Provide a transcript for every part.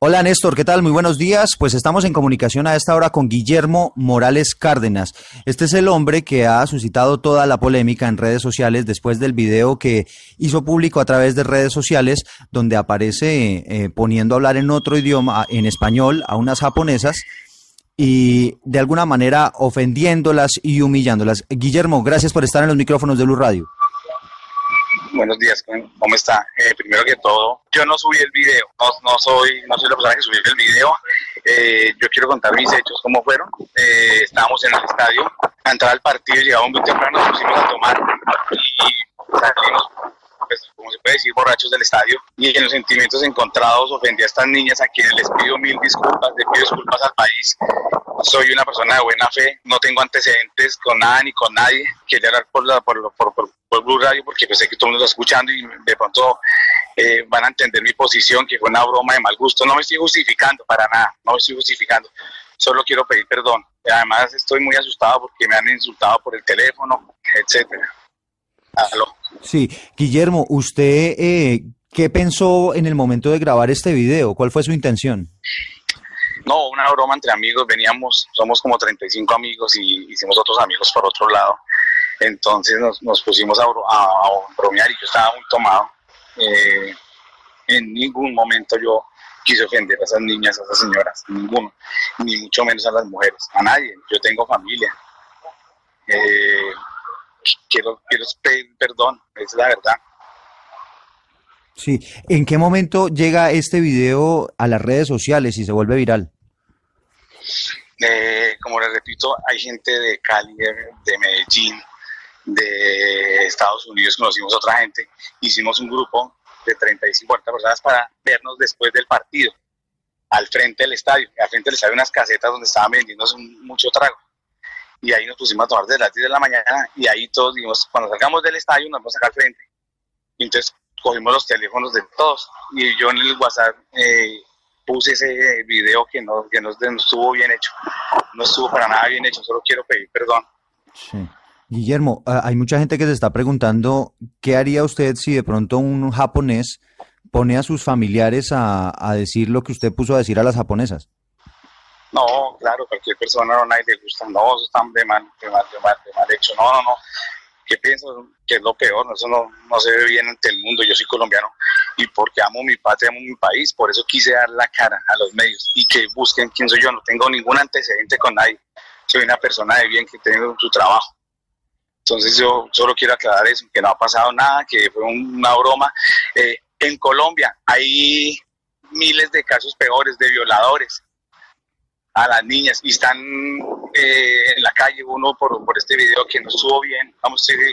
Hola Néstor, ¿qué tal? Muy buenos días. Pues estamos en comunicación a esta hora con Guillermo Morales Cárdenas. Este es el hombre que ha suscitado toda la polémica en redes sociales después del video que hizo público a través de redes sociales donde aparece eh, poniendo a hablar en otro idioma, en español, a unas japonesas y de alguna manera ofendiéndolas y humillándolas. Guillermo, gracias por estar en los micrófonos de Luz Radio. Buenos días, ¿cómo está? Eh, primero que todo, yo no subí el video, no, soy, no soy la persona que subió el video. Eh, yo quiero contar mis hechos, cómo fueron. Eh, estábamos en el estadio, a entrar al partido, llegamos muy temprano, nos pusimos a tomar y salimos, decir, borrachos del estadio. Y en los sentimientos encontrados ofendí a estas niñas a quienes les pido mil disculpas, les pido disculpas al país. Soy una persona de buena fe, no tengo antecedentes con nada ni con nadie. Quería hablar por, la, por, por, por por Blue Radio porque pensé que todo el mundo está escuchando y de pronto eh, van a entender mi posición, que fue una broma de mal gusto. No me estoy justificando para nada, no me estoy justificando. Solo quiero pedir perdón. Además estoy muy asustado porque me han insultado por el teléfono, etcétera. Aló. Sí, Guillermo, ¿usted eh, qué pensó en el momento de grabar este video? ¿Cuál fue su intención? No, una broma entre amigos. Veníamos, somos como 35 amigos y hicimos otros amigos por otro lado. Entonces nos, nos pusimos a, a, bromear y yo estaba muy tomado. Eh, en ningún momento yo quise ofender a esas niñas, a esas señoras, ninguno, ni mucho menos a las mujeres, a nadie. Yo tengo familia. Eh, quiero, quiero pedir perdón, es la verdad. Sí, ¿en qué momento llega este video a las redes sociales y se vuelve viral? Eh, como les repito, hay gente de Cali, de, de Medellín, de Estados Unidos, conocimos a otra gente, hicimos un grupo de 35, 40 personas para vernos después del partido, al frente del estadio. Al frente del estadio unas casetas donde estaban vendiendo mucho trago. Y ahí nos pusimos a tomar desde las 10 de la mañana y ahí todos dijimos, cuando salgamos del estadio nos vamos acá al frente. Y entonces cogimos los teléfonos de todos y yo en el WhatsApp eh, puse ese video que no, que no, estuvo bien hecho. No estuvo para nada bien hecho, solo quiero pedir perdón. Sí. Guillermo, hay mucha gente que se está preguntando qué haría usted si de pronto un japonés pone a sus familiares a, a decir lo que usted puso a decir a las japonesas. No, claro, cualquier persona no nadie le gusta, no, eso está de mal, de mal, de mal, de mal hecho, no, no, no. ¿Qué pienso? Que es lo peor, eso no, no se ve bien ante el mundo, yo soy colombiano y porque amo mi patria, amo mi país, por eso quise dar la cara a los medios y que busquen quién soy yo, no tengo ningún antecedente con nadie, soy una persona de bien que tengo su trabajo. Entonces yo solo quiero aclarar eso, que no ha pasado nada, que fue una broma. Eh, en Colombia hay miles de casos peores de violadores a las niñas y están eh, en la calle uno por, por este video que no estuvo bien, vamos, estoy,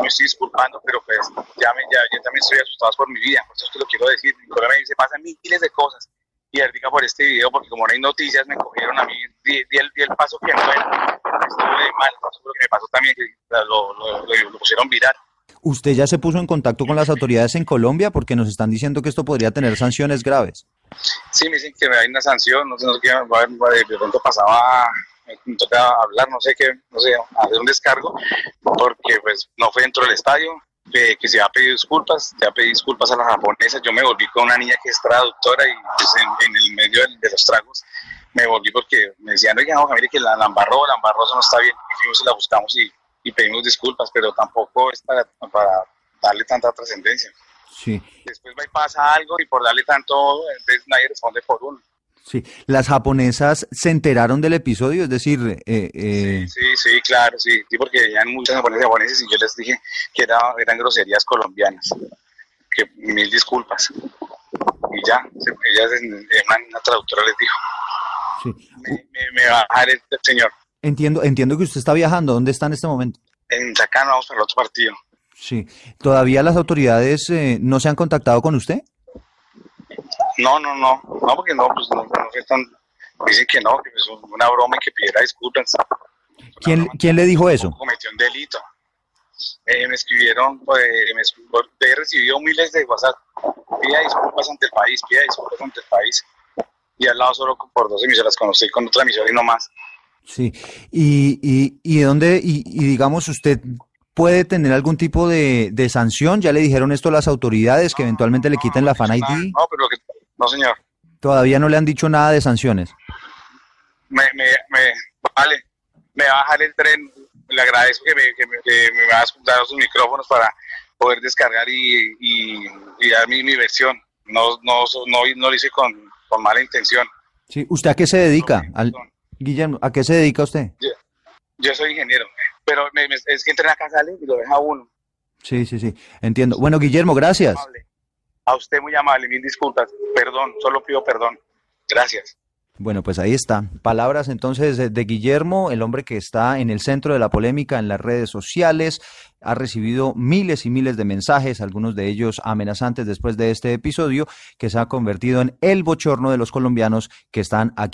me estoy disculpando, pero pues ya, me, ya yo también estoy asustado por mi vida, por eso es que lo quiero decir, en Colombia se pasan miles de cosas y ahorita por este video, porque como no hay noticias, me cogieron a mí, di, di, el, di el, paso que no era, estuve mal, lo que me pasó también, que lo, lo, lo, lo, pusieron viral. ¿Usted ya se puso en contacto con las autoridades en Colombia? Porque nos están diciendo que esto podría tener sanciones graves. Sí, me dicen que hay una sanción, no sé, no sé qué, de pronto pasaba, me toca hablar, no sé qué, no sé, hacer un descargo, porque pues no fue dentro del estadio, eh, que se ha pedido disculpas, se ha pedido disculpas a las japonesas. Yo me volví con una niña que es traductora y pues, en, el medio de, los tragos me volví porque me decían, oiga, no, mire que la, la embarró, la embarró, eso no está bien. Y fuimos y la buscamos y, y pedimos disculpas, pero tampoco es para darle tanta trascendencia. Sí. Después va y pasa algo y por darle tanto, entonces nadie responde por uno. Sí, las japonesas se enteraron del episodio, es decir, eh, eh... Sí, sí, sí, claro, sí, sí, porque habían muchas japonesas japoneses y yo les dije que era, eran groserías colombianas, que mil disculpas. Y ya, ellas, una, traductora les dijo, sí. me, me, me, va a dejar el, el señor. Entiendo, entiendo que usted está viajando, ¿dónde está en este momento? En Chacano, vamos para el otro partido. Sí, ¿todavía las autoridades eh, no se han contactado con usted? No, no, no, No, porque no, pues no, no fue tan... Dicen que no, que fue una broma y que pidiera disculpas. ¿Quién, ¿Quién le dijo eso? Cometió un delito. Eh, me escribieron, pues, me escribieron, he recibido miles de WhatsApp. Pida disculpas ante el país, pida disculpas ante el país. Y al lado solo por dos emisoras, conocí con otra emisora y no más. Sí, y, y, y dónde, y, y, digamos, usted puede tener algún tipo de, de, sanción, ya le dijeron esto a las autoridades, que eventualmente le quiten la Fan ID. No, pero que, no, señor. Todavía no le han dicho nada de sanciones. Me, me, me, vale, me va a bajar el tren, le agradezco que me, que me, que me va a dar sus micrófonos para poder descargar y, y, y dar mi, mi, versión. No, no, no, no lo hice con, con, mala intención. Sí, ¿usted a qué se dedica? Al, Guillermo, ¿a qué se dedica usted? Yo, yo soy ingeniero, pero me, me, es que entra en la casa y lo deja uno. Sí, sí, sí, entiendo. Bueno, Guillermo, gracias. A usted muy amable, mil disculpas. Perdón, solo pido perdón. Gracias. Bueno, pues ahí está. Palabras entonces de, de, Guillermo, el hombre que está en el centro de la polémica en las redes sociales. Ha recibido miles y miles de mensajes, algunos de ellos amenazantes después de este episodio, que se ha convertido en el bochorno de los colombianos que están aquí.